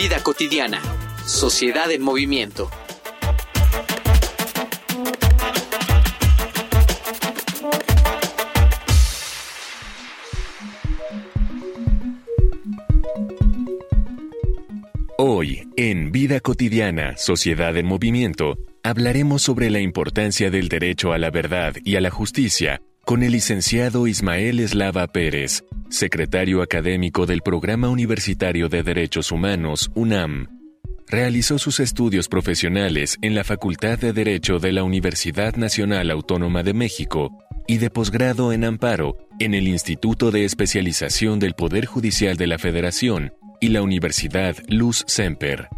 Vida cotidiana. Sociedad en movimiento. Hoy, en Vida cotidiana, Sociedad en movimiento, hablaremos sobre la importancia del derecho a la verdad y a la justicia con el licenciado Ismael Eslava Pérez, secretario académico del Programa Universitario de Derechos Humanos, UNAM. Realizó sus estudios profesionales en la Facultad de Derecho de la Universidad Nacional Autónoma de México y de posgrado en Amparo en el Instituto de Especialización del Poder Judicial de la Federación y la Universidad Luz Semper.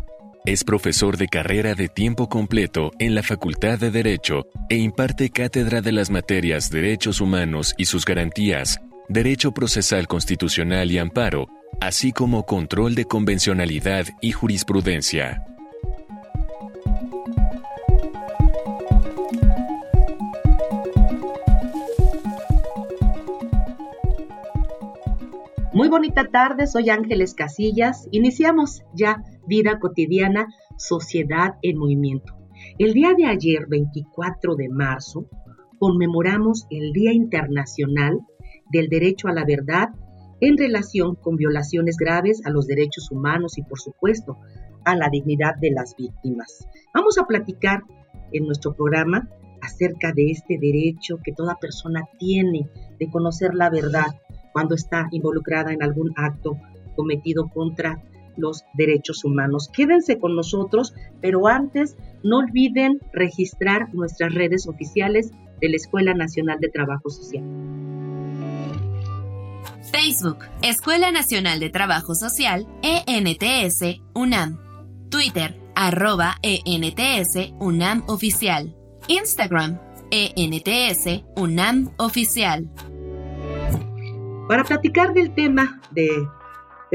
Es profesor de carrera de tiempo completo en la Facultad de Derecho e imparte cátedra de las materias Derechos Humanos y sus garantías, Derecho Procesal Constitucional y Amparo, así como Control de Convencionalidad y Jurisprudencia. Muy bonita tarde, soy Ángeles Casillas. Iniciamos ya Vida Cotidiana, Sociedad en Movimiento. El día de ayer, 24 de marzo, conmemoramos el Día Internacional del Derecho a la Verdad en relación con violaciones graves a los derechos humanos y, por supuesto, a la dignidad de las víctimas. Vamos a platicar en nuestro programa acerca de este derecho que toda persona tiene de conocer la verdad cuando está involucrada en algún acto cometido contra los derechos humanos. Quédense con nosotros, pero antes no olviden registrar nuestras redes oficiales de la Escuela Nacional de Trabajo Social. Facebook, Escuela Nacional de Trabajo Social, ENTS, UNAM. Twitter, arroba ENTS, UNAM Oficial. Instagram, ENTS, UNAM Oficial. Para platicar del tema de,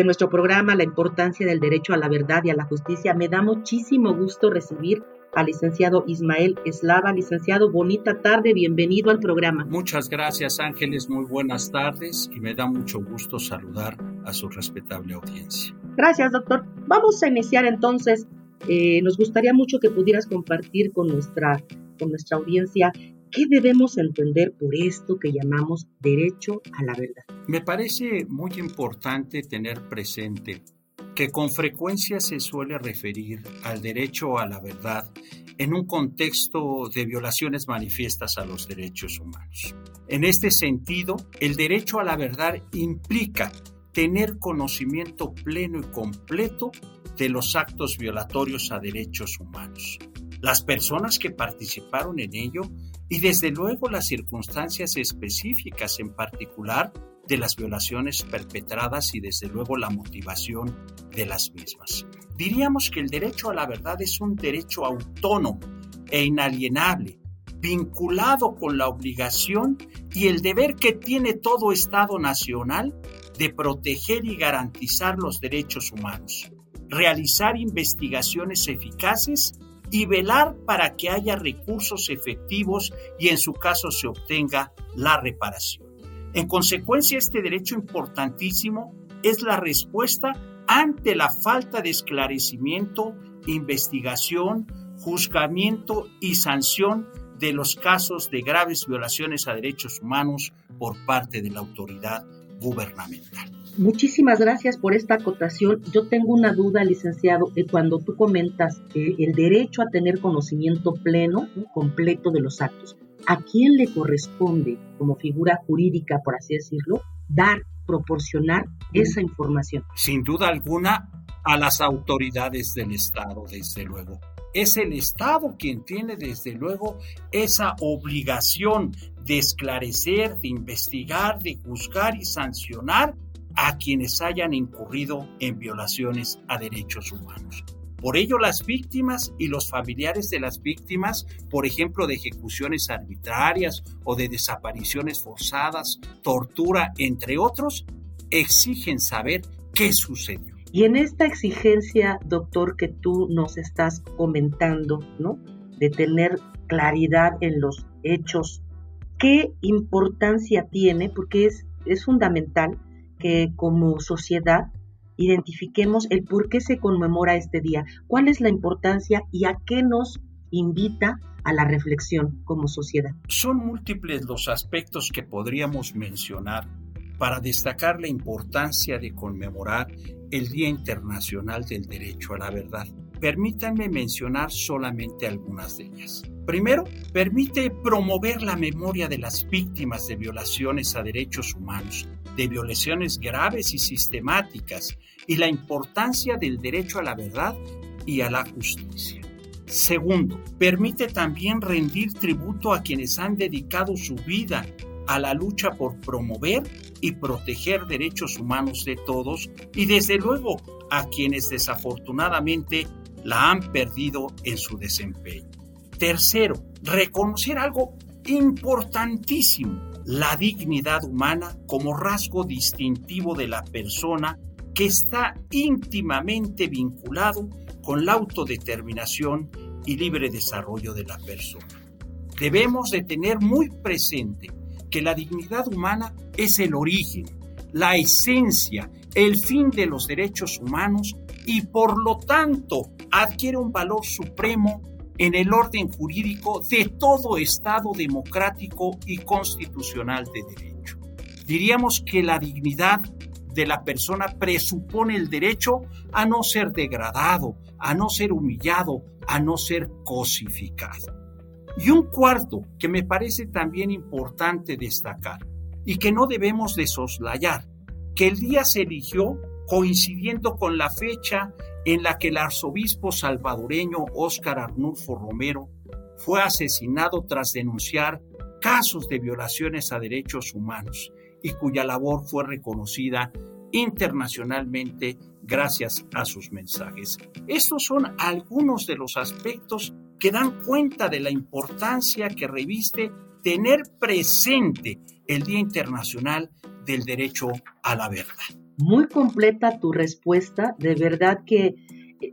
nuestro programa, la importancia del derecho a la verdad y a la justicia, me da muchísimo gusto recibir al licenciado Ismael Eslava. Licenciado, bonita tarde, bienvenido al programa. Muchas gracias Ángeles, muy buenas tardes y me da mucho gusto saludar a su respetable audiencia. Gracias doctor. Vamos a iniciar entonces. Eh, nos gustaría mucho que pudieras compartir con nuestra, con nuestra audiencia ¿Qué debemos entender por esto que llamamos derecho a la verdad? Me parece muy importante tener presente que con frecuencia se suele referir al derecho a la verdad en un contexto de violaciones manifiestas a los derechos humanos. En este sentido, el derecho a la verdad implica tener conocimiento pleno y completo de los actos violatorios a derechos humanos. Las personas que participaron en ello y desde luego las circunstancias específicas en particular de las violaciones perpetradas y desde luego la motivación de las mismas. Diríamos que el derecho a la verdad es un derecho autónomo e inalienable, vinculado con la obligación y el deber que tiene todo Estado nacional de proteger y garantizar los derechos humanos, realizar investigaciones eficaces y velar para que haya recursos efectivos y en su caso se obtenga la reparación. En consecuencia, este derecho importantísimo es la respuesta ante la falta de esclarecimiento, investigación, juzgamiento y sanción de los casos de graves violaciones a derechos humanos por parte de la autoridad gubernamental. Muchísimas gracias por esta acotación. Yo tengo una duda, licenciado, de cuando tú comentas el derecho a tener conocimiento pleno, completo de los actos. ¿A quién le corresponde, como figura jurídica, por así decirlo, dar, proporcionar esa información? Sin duda alguna, a las autoridades del Estado, desde luego. Es el Estado quien tiene, desde luego, esa obligación de esclarecer, de investigar, de juzgar y sancionar a quienes hayan incurrido en violaciones a derechos humanos. Por ello, las víctimas y los familiares de las víctimas, por ejemplo, de ejecuciones arbitrarias o de desapariciones forzadas, tortura, entre otros, exigen saber qué sucedió. Y en esta exigencia, doctor, que tú nos estás comentando, ¿no? De tener claridad en los hechos, ¿qué importancia tiene? Porque es, es fundamental como sociedad identifiquemos el por qué se conmemora este día, cuál es la importancia y a qué nos invita a la reflexión como sociedad. Son múltiples los aspectos que podríamos mencionar para destacar la importancia de conmemorar el Día Internacional del Derecho a la Verdad. Permítanme mencionar solamente algunas de ellas. Primero, permite promover la memoria de las víctimas de violaciones a derechos humanos, de violaciones graves y sistemáticas, y la importancia del derecho a la verdad y a la justicia. Segundo, permite también rendir tributo a quienes han dedicado su vida a la lucha por promover y proteger derechos humanos de todos y desde luego a quienes desafortunadamente la han perdido en su desempeño. Tercero, reconocer algo importantísimo, la dignidad humana como rasgo distintivo de la persona que está íntimamente vinculado con la autodeterminación y libre desarrollo de la persona. Debemos de tener muy presente que la dignidad humana es el origen, la esencia, el fin de los derechos humanos y por lo tanto adquiere un valor supremo en el orden jurídico de todo Estado democrático y constitucional de derecho. Diríamos que la dignidad de la persona presupone el derecho a no ser degradado, a no ser humillado, a no ser cosificado. Y un cuarto que me parece también importante destacar y que no debemos de soslayar, que el día se eligió coincidiendo con la fecha en la que el arzobispo salvadoreño Óscar Arnulfo Romero fue asesinado tras denunciar casos de violaciones a derechos humanos y cuya labor fue reconocida internacionalmente gracias a sus mensajes. Estos son algunos de los aspectos que dan cuenta de la importancia que reviste tener presente el Día Internacional del Derecho a la Verdad. Muy completa tu respuesta, de verdad que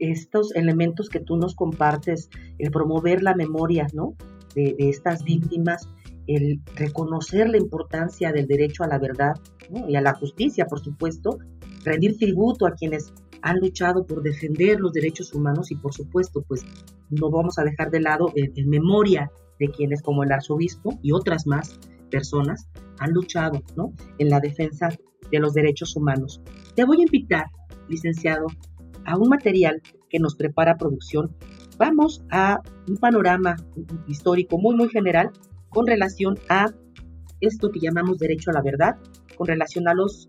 estos elementos que tú nos compartes, el promover la memoria, ¿no? De, estas víctimas, el reconocer la importancia del derecho a la verdad y a la justicia, por supuesto, rendir tributo a quienes han luchado por defender los derechos humanos y por supuesto, pues no vamos a dejar de lado en, memoria de quienes como el arzobispo y otras más personas han luchado ¿no? en la defensa de los derechos humanos. Te voy a invitar, licenciado, a un material que nos prepara producción. Vamos a un panorama histórico muy, muy general con relación a esto que llamamos derecho a la verdad, con relación a los,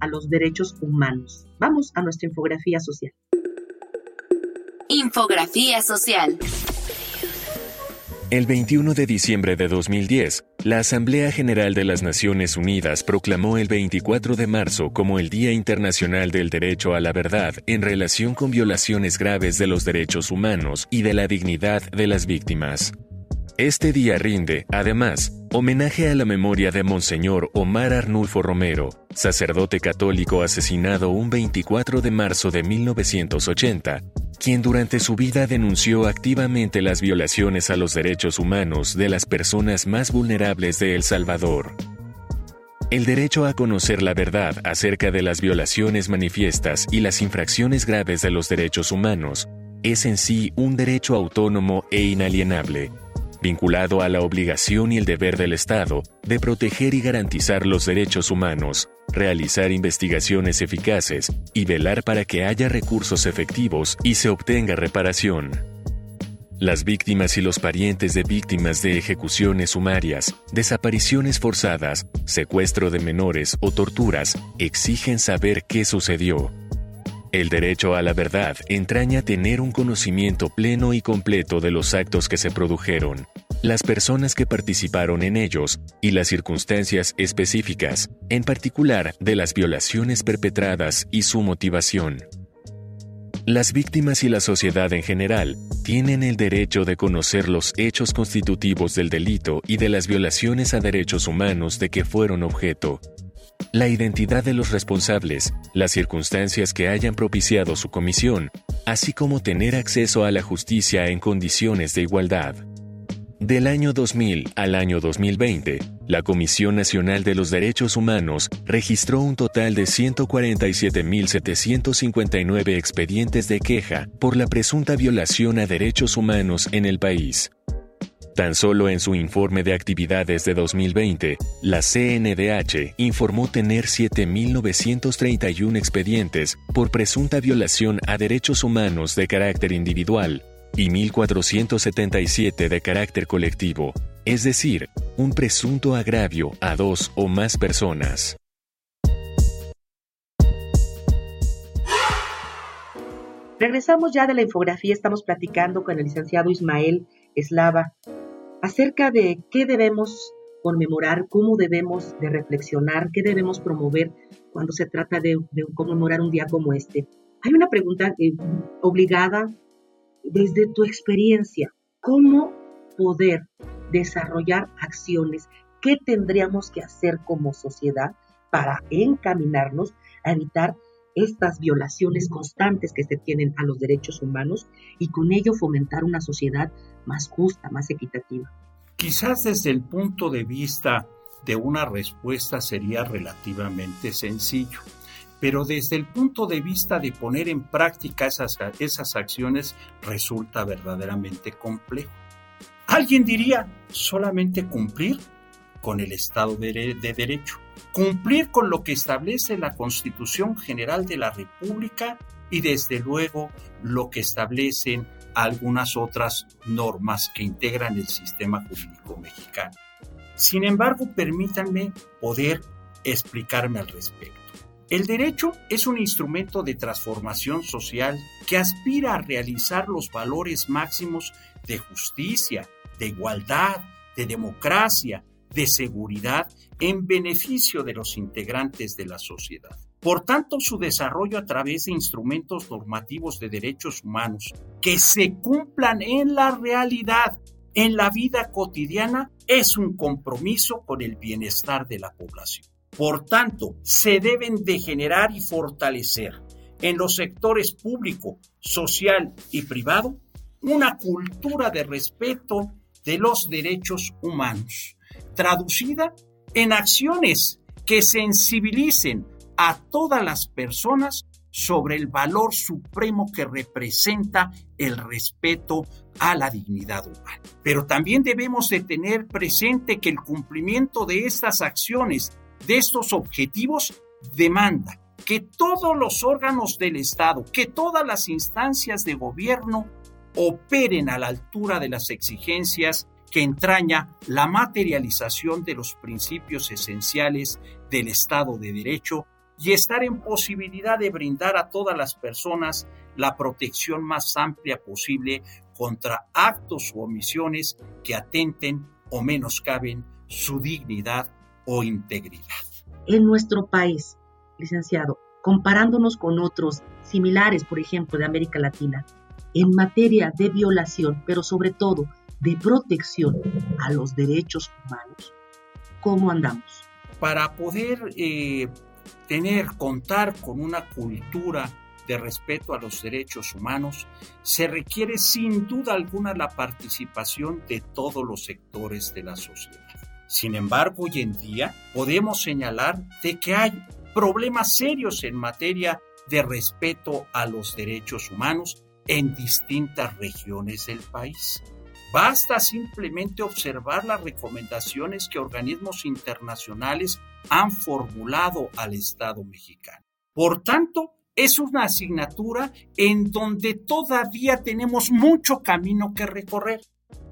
a los derechos humanos. Vamos a nuestra infografía social. Infografía social. El 21 de diciembre de 2010, la Asamblea General de las Naciones Unidas proclamó el 24 de marzo como el Día Internacional del Derecho a la Verdad en relación con violaciones graves de los derechos humanos y de la dignidad de las víctimas. Este día rinde, además, homenaje a la memoria de Monseñor Omar Arnulfo Romero, sacerdote católico asesinado un 24 de marzo de 1980, quien durante su vida denunció activamente las violaciones a los derechos humanos de las personas más vulnerables de El Salvador. El derecho a conocer la verdad acerca de las violaciones manifiestas y las infracciones graves de los derechos humanos es en sí un derecho autónomo e inalienable vinculado a la obligación y el deber del Estado de proteger y garantizar los derechos humanos, realizar investigaciones eficaces y velar para que haya recursos efectivos y se obtenga reparación. Las víctimas y los parientes de víctimas de ejecuciones sumarias, desapariciones forzadas, secuestro de menores o torturas exigen saber qué sucedió el derecho a la verdad entraña tener un conocimiento pleno y completo de los actos que se produjeron, las personas que participaron en ellos y las circunstancias específicas, en particular de las violaciones perpetradas y su motivación. Las víctimas y la sociedad en general tienen el derecho de conocer los hechos constitutivos del delito y de las violaciones a derechos humanos de que fueron objeto, la identidad de los responsables, las circunstancias que hayan propiciado su comisión, así como tener acceso a la justicia en condiciones de igualdad. Del año 2000 al año 2020, la Comisión Nacional de los Derechos Humanos registró un total de 147.759 expedientes de queja por la presunta violación a derechos humanos en el país. Tan solo en su informe de actividades de 2020, la CNDH informó tener 7.931 expedientes por presunta violación a derechos humanos de carácter individual y 1.477 de carácter colectivo, es decir, un presunto agravio a dos o más personas. Regresamos ya de la infografía, estamos platicando con el licenciado Ismael Eslava acerca de qué debemos conmemorar, cómo debemos de reflexionar, qué debemos promover cuando se trata de, conmemorar un día como este. Hay una pregunta eh, obligada desde tu experiencia, ¿cómo poder desarrollar acciones? ¿Qué tendríamos que hacer como sociedad para encaminarnos a evitar estas violaciones constantes que se tienen a los derechos humanos y con ello fomentar una sociedad más justa, más equitativa? Quizás desde el punto de vista de una respuesta sería relativamente sencillo pero desde el punto de vista de poner en práctica esas, esas acciones resulta verdaderamente complejo. Alguien diría, solamente cumplir con el Estado de, de, Derecho, cumplir con lo que establece la Constitución General de la República y desde luego lo que establecen algunas otras normas que integran el sistema jurídico mexicano. Sin embargo, permítanme poder explicarme al respecto. El derecho es un instrumento de transformación social que aspira a realizar los valores máximos de justicia, de igualdad, de democracia, de seguridad en beneficio de los integrantes de la sociedad. Por tanto, su desarrollo a través de instrumentos normativos de derechos humanos que se cumplan en la realidad, en la vida cotidiana, es un compromiso con el bienestar de la población. Por tanto, se deben de generar y fortalecer en los sectores público, social y privado una cultura de respeto de los derechos humanos, traducida en acciones que sensibilicen a todas las personas sobre el valor supremo que representa el respeto a la dignidad humana. Pero también debemos de tener presente que el cumplimiento de estas acciones de estos objetivos demanda que todos los órganos del Estado, que todas las instancias de gobierno operen a la altura de las exigencias que entraña la materialización de los principios esenciales del Estado de Derecho y estar en posibilidad de brindar a todas las personas la protección más amplia posible contra actos u omisiones que atenten o menoscaben su dignidad o integridad. En nuestro país, licenciado, comparándonos con otros similares, por ejemplo, de América Latina, en materia de violación, pero sobre todo de protección a los derechos humanos, ¿cómo andamos? Para poder eh, tener, contar con una cultura de respeto a los derechos humanos, se requiere sin duda alguna la participación de todos los sectores de la sociedad. Sin embargo, hoy en día podemos señalar de que hay problemas serios en materia de respeto a los derechos humanos en distintas regiones del país. Basta simplemente observar las recomendaciones que organismos internacionales han formulado al Estado mexicano. Por tanto, es una asignatura en donde todavía tenemos mucho camino que recorrer.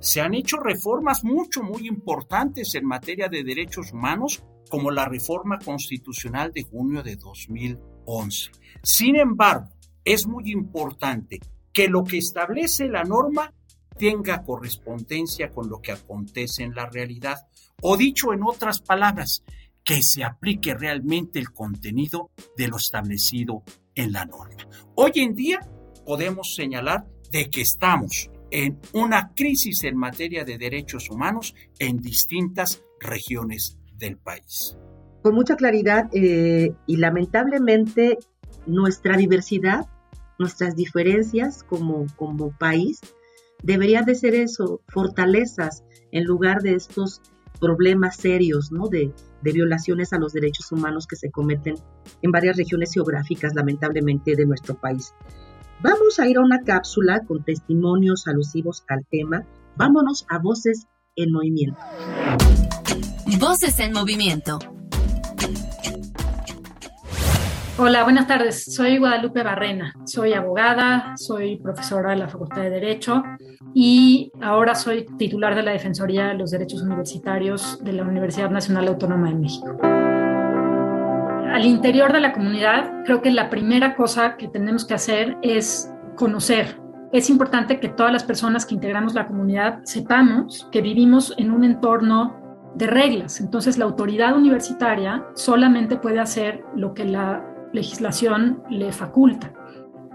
Se han hecho reformas mucho, muy importantes en materia de derechos humanos, como la reforma constitucional de junio de 2011. Sin embargo, es muy importante que lo que establece la norma tenga correspondencia con lo que acontece en la realidad. O dicho en otras palabras, que se aplique realmente el contenido de lo establecido en la norma. Hoy en día podemos señalar de que estamos en una crisis en materia de derechos humanos en distintas regiones del país. Con mucha claridad eh, y lamentablemente nuestra diversidad, nuestras diferencias como, como país, deberían de ser eso, fortalezas en lugar de estos problemas serios, ¿no? De, de violaciones a los derechos humanos que se cometen en varias regiones geográficas, lamentablemente, de nuestro país. Vamos a ir a una cápsula con testimonios alusivos al tema. Vámonos a Voces en Movimiento. Voces en Movimiento. Hola, buenas tardes. Soy Guadalupe Barrena. Soy abogada, soy profesora de la Facultad de Derecho y ahora soy titular de la Defensoría de los Derechos Universitarios de la Universidad Nacional Autónoma de México. Al interior de la comunidad, creo que la primera cosa que tenemos que hacer es conocer. Es importante que todas las personas que integramos la comunidad sepamos que vivimos en un entorno de reglas. Entonces, la autoridad universitaria solamente puede hacer lo que la legislación le faculta.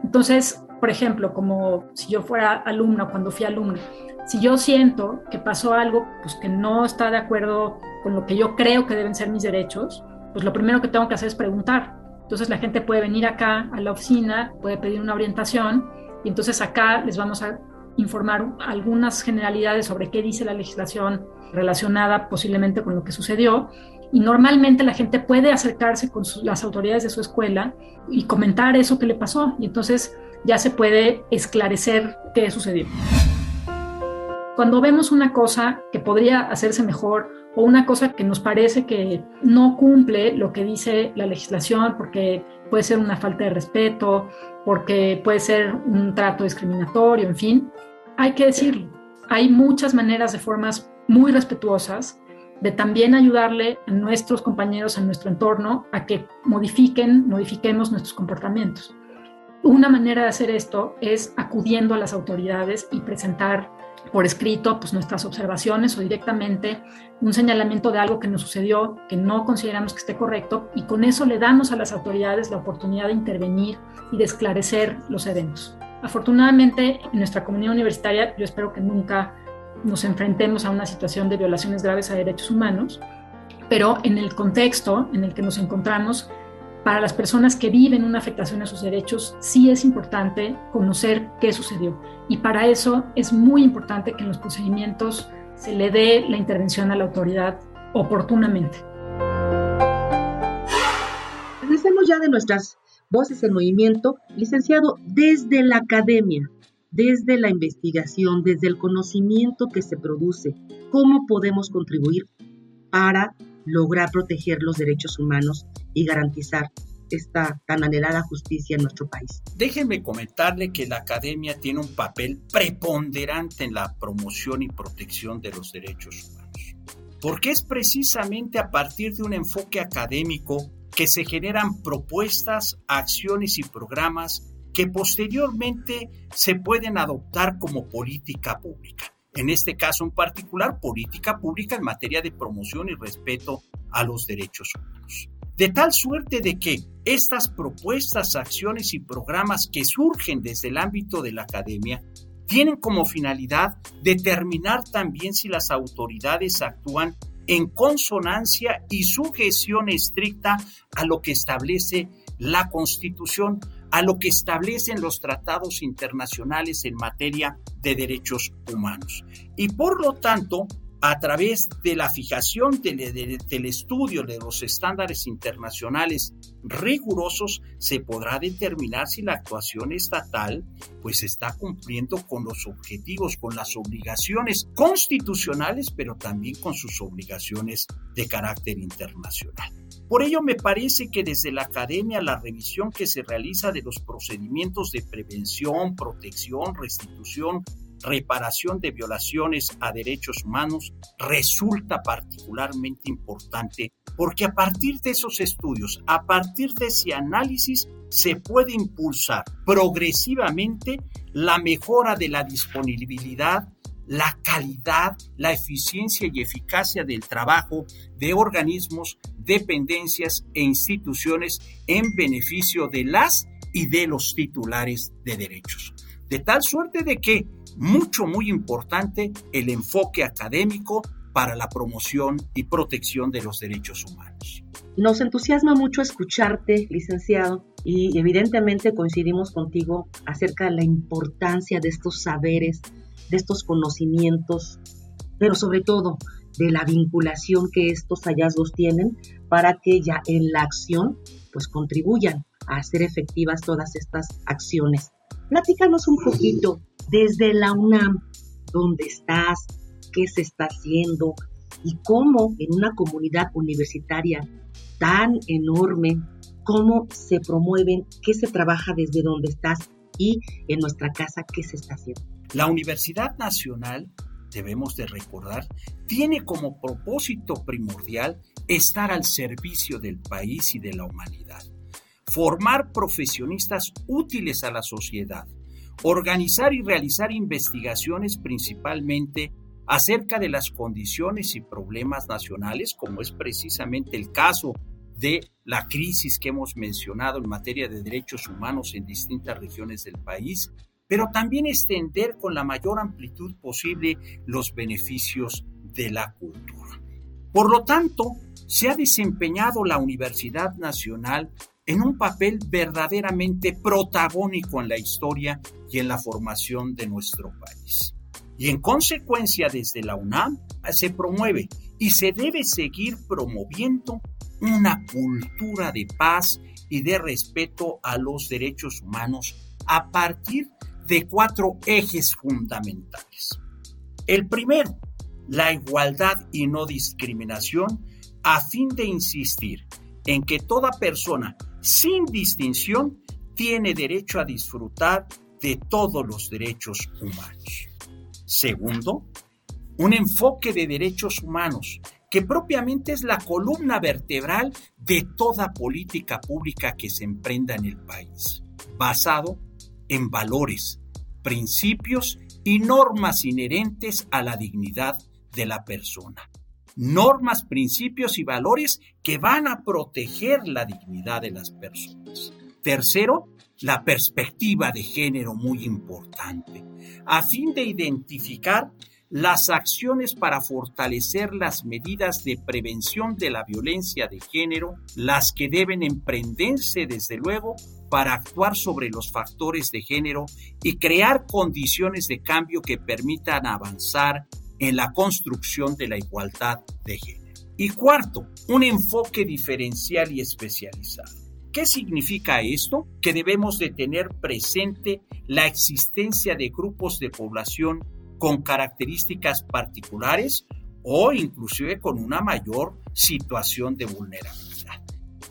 Entonces, por ejemplo, como si yo fuera alumna cuando fui alumna, si yo siento que pasó algo pues, que no está de acuerdo con lo que yo creo que deben ser mis derechos, pues lo primero que tengo que hacer es preguntar. Entonces la gente puede venir acá a la oficina, puede pedir una orientación y entonces acá les vamos a informar algunas generalidades sobre qué dice la legislación relacionada posiblemente con lo que sucedió y normalmente la gente puede acercarse con las autoridades de su escuela y comentar eso que le pasó. Y entonces ya se puede esclarecer qué sucedió. Cuando vemos una cosa que podría hacerse mejor o una cosa que nos parece que no cumple lo que dice la legislación porque puede ser una falta de respeto, porque puede ser un trato discriminatorio, en fin, hay que decirlo. Hay muchas maneras de formas muy respetuosas de también ayudarle a nuestros compañeros en nuestro entorno a que modifiquen, modifiquemos nuestros comportamientos. Una manera de hacer esto es acudiendo a las autoridades y presentar por escrito pues, nuestras observaciones o directamente un señalamiento de algo que nos sucedió que no consideramos que esté correcto y con eso le damos a las autoridades la oportunidad de intervenir y de esclarecer los eventos. Afortunadamente en nuestra comunidad universitaria yo espero que nunca nos enfrentemos a una situación de violaciones graves a derechos humanos, pero en el contexto en el que nos encontramos, para las personas que viven una afectación a sus derechos, sí es importante conocer qué sucedió. Y para eso es muy importante que en los procedimientos se le dé la intervención a la autoridad oportunamente. Regresemos ya de nuestras voces en movimiento, licenciado, desde la academia, desde la investigación, desde el conocimiento que se produce, cómo podemos contribuir para lograr proteger los derechos humanos y garantizar esta tan anhelada justicia en nuestro país. Déjenme comentarle que la academia tiene un papel preponderante en la promoción y protección de los derechos humanos, porque es precisamente a partir de un enfoque académico que se generan propuestas, acciones y programas que posteriormente se pueden adoptar como política pública. En este caso en particular, política pública en materia de promoción y respeto a los derechos humanos. De tal suerte de que estas propuestas, acciones y programas que surgen desde el ámbito de la academia tienen como finalidad determinar también si las autoridades actúan en consonancia y sujeción estricta a lo que establece la Constitución, a lo que establecen los tratados internacionales en materia de derechos humanos. Y por lo tanto, a través de la fijación del, estudio de los estándares internacionales rigurosos, se podrá determinar si la actuación estatal pues está cumpliendo con los objetivos, con las obligaciones constitucionales, pero también con sus obligaciones de carácter internacional. Por ello, me parece que desde la academia la revisión que se realiza de los procedimientos de prevención, protección, restitución, reparación de violaciones a derechos humanos resulta particularmente importante porque a partir de esos estudios, a partir de ese análisis, se puede impulsar progresivamente la mejora de la disponibilidad, la calidad, la eficiencia y eficacia del trabajo de organismos, dependencias e instituciones en beneficio de las y de los titulares de derechos. De tal suerte de que, mucho, muy importante, el enfoque académico para la promoción y protección de los derechos humanos. Nos entusiasma mucho escucharte, licenciado, y evidentemente coincidimos contigo acerca de la importancia de estos saberes, de estos conocimientos, pero sobre todo de la vinculación que estos hallazgos tienen para que ya en la acción pues contribuyan a hacer efectivas todas estas acciones. Platícanos un poquito desde la UNAM, dónde estás, qué se está haciendo y cómo en una comunidad universitaria tan enorme, cómo se promueven, qué se trabaja desde donde estás y en nuestra casa, qué se está haciendo. La Universidad Nacional, debemos de recordar, tiene como propósito primordial estar al servicio del país y de la humanidad, formar profesionistas útiles a la sociedad, organizar y realizar investigaciones principalmente acerca de las condiciones y problemas nacionales, como es precisamente el caso de la crisis que hemos mencionado en materia de derechos humanos en distintas regiones del país, pero también extender con la mayor amplitud posible los beneficios de la cultura. Por lo tanto, se ha desempeñado la Universidad Nacional en un papel verdaderamente protagónico en la historia y en la formación de nuestro país. Y en consecuencia, desde la UNAM se promueve y se debe seguir promoviendo una cultura de paz y de respeto a los derechos humanos a partir de cuatro ejes fundamentales. El primero, la igualdad y no discriminación a fin de insistir en que toda persona, sin distinción, tiene derecho a disfrutar de todos los derechos humanos. Segundo, un enfoque de derechos humanos, que propiamente es la columna vertebral de toda política pública que se emprenda en el país, basado en valores, principios y normas inherentes a la dignidad de la persona. Normas, principios y valores que van a proteger la dignidad de las personas. Tercero, la perspectiva de género muy importante, a fin de identificar las acciones para fortalecer las medidas de prevención de la violencia de género, las que deben emprenderse desde luego para actuar sobre los factores de género y crear condiciones de cambio que permitan avanzar en la construcción de la igualdad de género. Y cuarto, un enfoque diferencial y especializado ¿Qué significa esto? Que debemos de tener presente la existencia de grupos de población con características particulares o inclusive con una mayor situación de vulnerabilidad.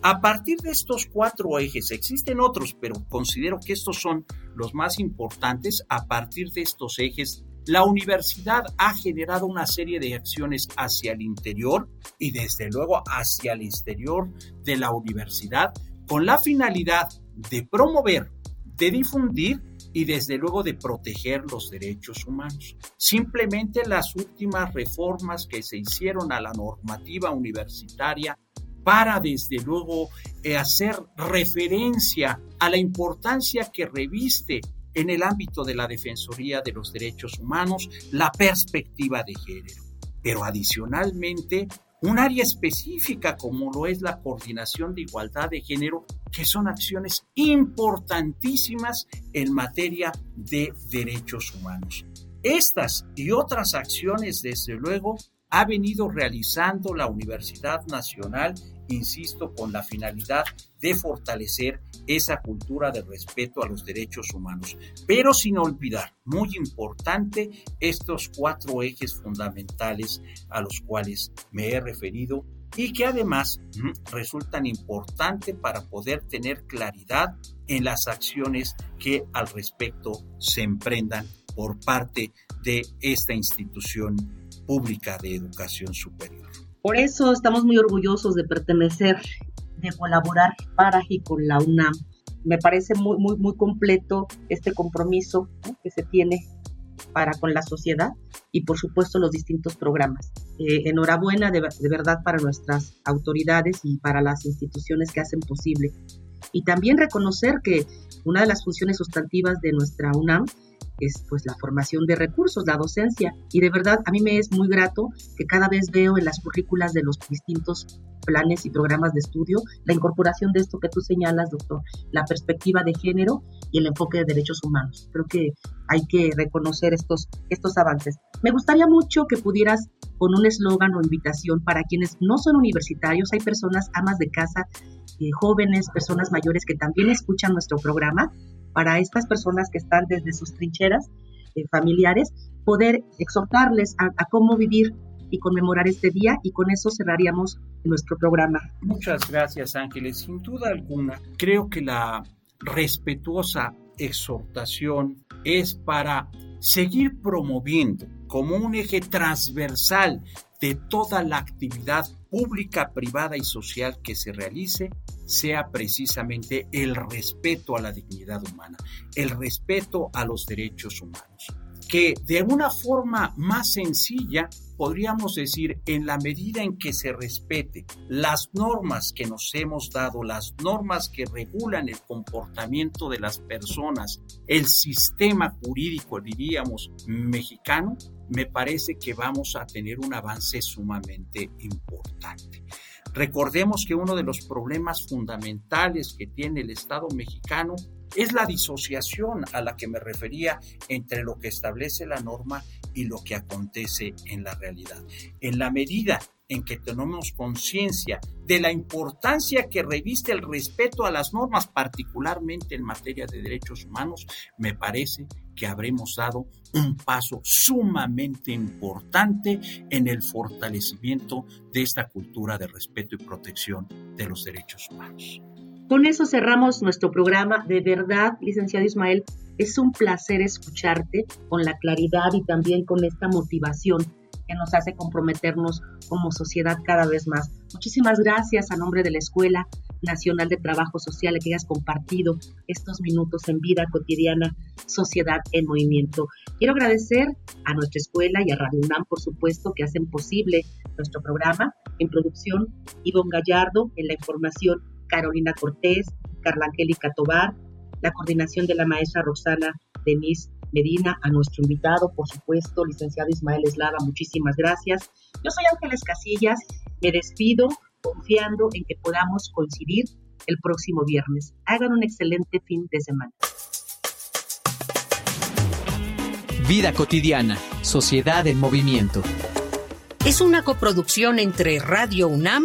A partir de estos cuatro ejes, existen otros, pero considero que estos son los más importantes. A partir de estos ejes, la universidad ha generado una serie de acciones hacia el interior y desde luego hacia el exterior de la universidad con la finalidad de promover, de difundir y desde luego de proteger los derechos humanos. Simplemente las últimas reformas que se hicieron a la normativa universitaria para desde luego eh, hacer referencia a la importancia que reviste en el ámbito de la Defensoría de los Derechos Humanos la perspectiva de género. Pero adicionalmente un área específica como lo es la coordinación de igualdad de género, que son acciones importantísimas en materia de derechos humanos. Estas y otras acciones, desde luego, ha venido realizando la Universidad Nacional, insisto, con la finalidad de fortalecer esa cultura de respeto a los derechos humanos, pero sin olvidar, muy importante, estos cuatro ejes fundamentales a los cuales me he referido y que además resultan importantes para poder tener claridad en las acciones que al respecto se emprendan por parte de esta institución pública de educación superior. Por eso estamos muy orgullosos de pertenecer, de colaborar para y con la UNAM. me parece muy, muy, muy completo este compromiso que se tiene para con la sociedad y por supuesto los distintos programas. Eh, enhorabuena de, de, verdad para nuestras autoridades y para las instituciones que hacen posible. Y también reconocer que una de las funciones sustantivas de nuestra UNAM es pues la formación de recursos, la docencia. Y de verdad a mí me es muy grato que cada vez veo en las currículas de los distintos planes y programas de estudio la incorporación de esto que tú señalas, doctor, la perspectiva de género y el enfoque de derechos humanos. Creo que hay que reconocer estos, estos avances. Me gustaría mucho que pudieras con un eslogan o invitación para quienes no son universitarios, hay personas amas de casa, eh, jóvenes, personas mayores que también escuchan nuestro programa, para estas personas que están desde sus trincheras eh, familiares, poder exhortarles a, cómo vivir y conmemorar este día y con eso cerraríamos nuestro programa. Muchas gracias Ángeles. Sin duda alguna, creo que la respetuosa exhortación es para seguir promoviendo como un eje transversal de toda la actividad pública, privada y social que se realice sea precisamente el respeto a la dignidad humana, el respeto a los derechos humanos que de una forma más sencilla podríamos decir, en la medida en que se respete las normas que nos hemos dado, las normas que regulan el comportamiento de las personas, el sistema jurídico, diríamos, mexicano, me parece que vamos a tener un avance sumamente importante. Recordemos que uno de los problemas fundamentales que tiene el Estado mexicano es la disociación a la que me refería entre lo que establece la norma y lo que acontece en la realidad. En la medida en que tenemos conciencia de la importancia que reviste el respeto a las normas, particularmente en materia de derechos humanos, me parece que habremos dado un paso sumamente importante en el fortalecimiento de esta cultura de respeto y protección de los derechos humanos. Con eso cerramos nuestro programa. De verdad, licenciado Ismael, es un placer escucharte con la claridad y también con esta motivación que nos hace comprometernos como sociedad cada vez más. Muchísimas gracias a nombre de la Escuela Nacional de Trabajo Social que hayas compartido estos minutos en vida cotidiana, sociedad en movimiento. Quiero agradecer a nuestra escuela y a Radio UNAM, por supuesto, que hacen posible nuestro programa. En producción, Ivonne Gallardo, en la información, Carolina Cortés, Carla Angélica Tobar, la coordinación de la maestra Roxana Denise Medina, a nuestro invitado, por supuesto, licenciado Ismael Eslava, muchísimas gracias. Yo soy Ángeles Casillas, me despido confiando en que podamos coincidir el próximo viernes. Hagan un excelente fin de semana. Vida cotidiana, sociedad en movimiento. Es una coproducción entre Radio UNAM